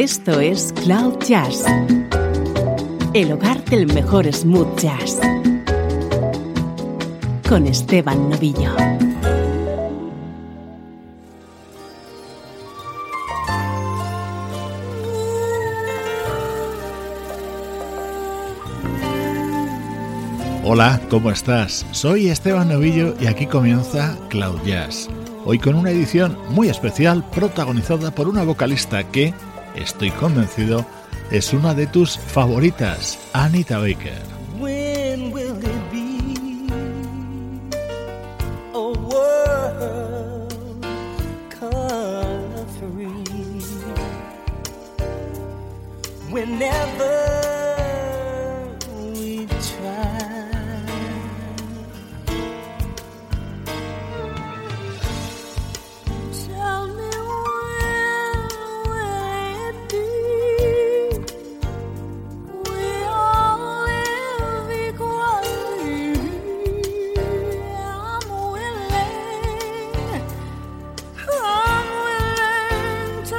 Esto es Cloud Jazz, el hogar del mejor smooth jazz, con Esteban Novillo. Hola, ¿cómo estás? Soy Esteban Novillo y aquí comienza Cloud Jazz. Hoy con una edición muy especial protagonizada por una vocalista que, estoy convencido, es una de tus favoritas, Anita Baker.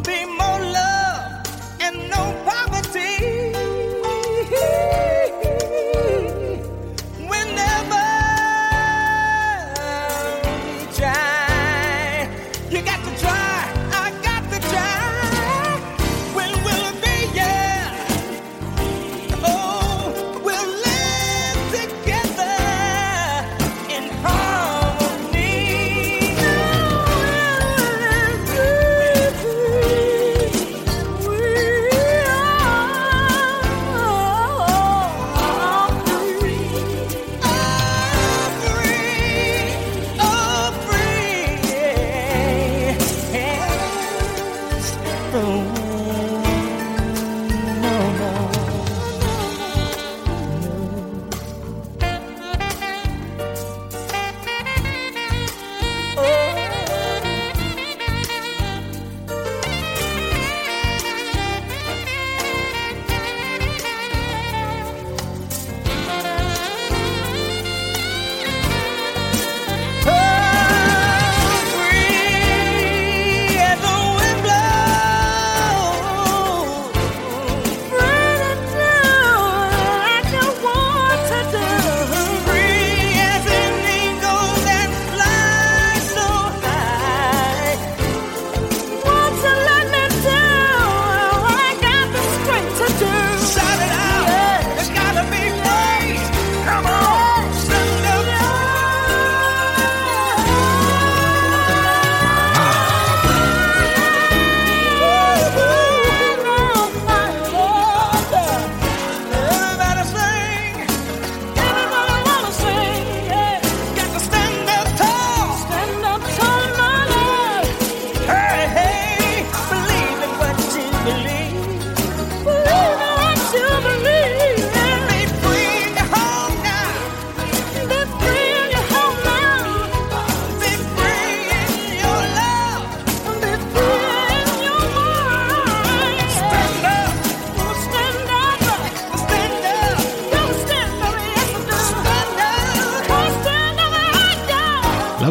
be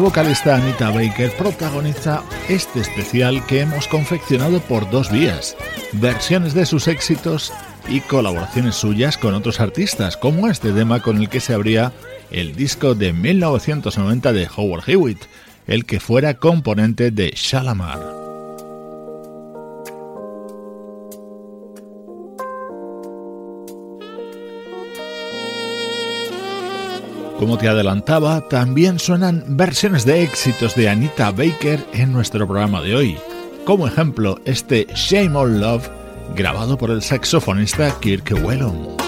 vocalista Anita Baker protagoniza este especial que hemos confeccionado por dos vías, versiones de sus éxitos y colaboraciones suyas con otros artistas, como este tema con el que se abría el disco de 1990 de Howard Hewitt, el que fuera componente de Shalamar. Como te adelantaba, también suenan versiones de éxitos de Anita Baker en nuestro programa de hoy. Como ejemplo, este Shame on Love, grabado por el saxofonista Kirk Whelan.